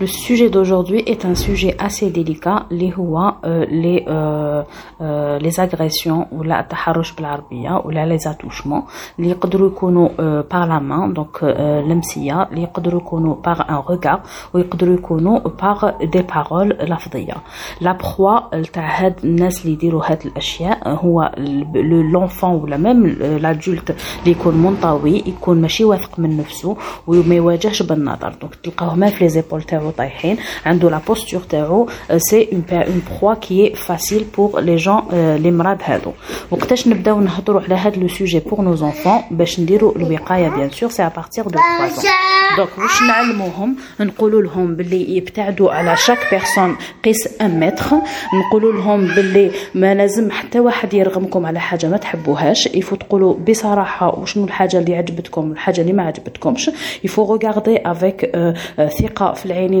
Le sujet d'aujourd'hui est un sujet assez délicat, les euh, les euh, euh, les agressions ou la taharush بالعربية ou les attouchements اللي يقدروا يكونوا par la main donc l'emsia اللي يقدروا يكونوا par un regard ويقدروا يكونوا par des paroles لفظية la proie تاع هاد الناس اللي يديروا هاد الاشياء هو l'enfant ولا même l'adulte اللي يكون منطوي يكون ماشي واثق من نفسه وما يواجهش بالنظر دونك تلقاوه ما في لي زيبول تاعو طايحين. عنده لا بوستور تاعو سي اون بخوا كي فاسيل بور لي جون لي مراد هادو. وقتاش نبداو نهضروا على هاد لو سوجي بور نو زونفون باش نديروا الوقاية بيان سور سي ا بارتير دو 3 دونك واش نعلموهم؟ نقولوا لهم باللي يبتعدوا على شاك بيرسون قيس ان متر نقولوا لهم باللي ما لازم حتى واحد يرغمكم على حاجة ما تحبوهاش. يفو تقولوا بصراحة وشنو الحاجة اللي عجبتكم والحاجة اللي ما عجبتكمش. يفو ريغاردي افيك ثقة في العينين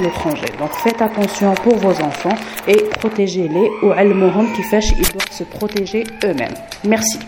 l'étranger. Donc faites attention pour vos enfants et protégez-les ou al-mohom qui fâche, ils doivent se protéger eux-mêmes. Merci.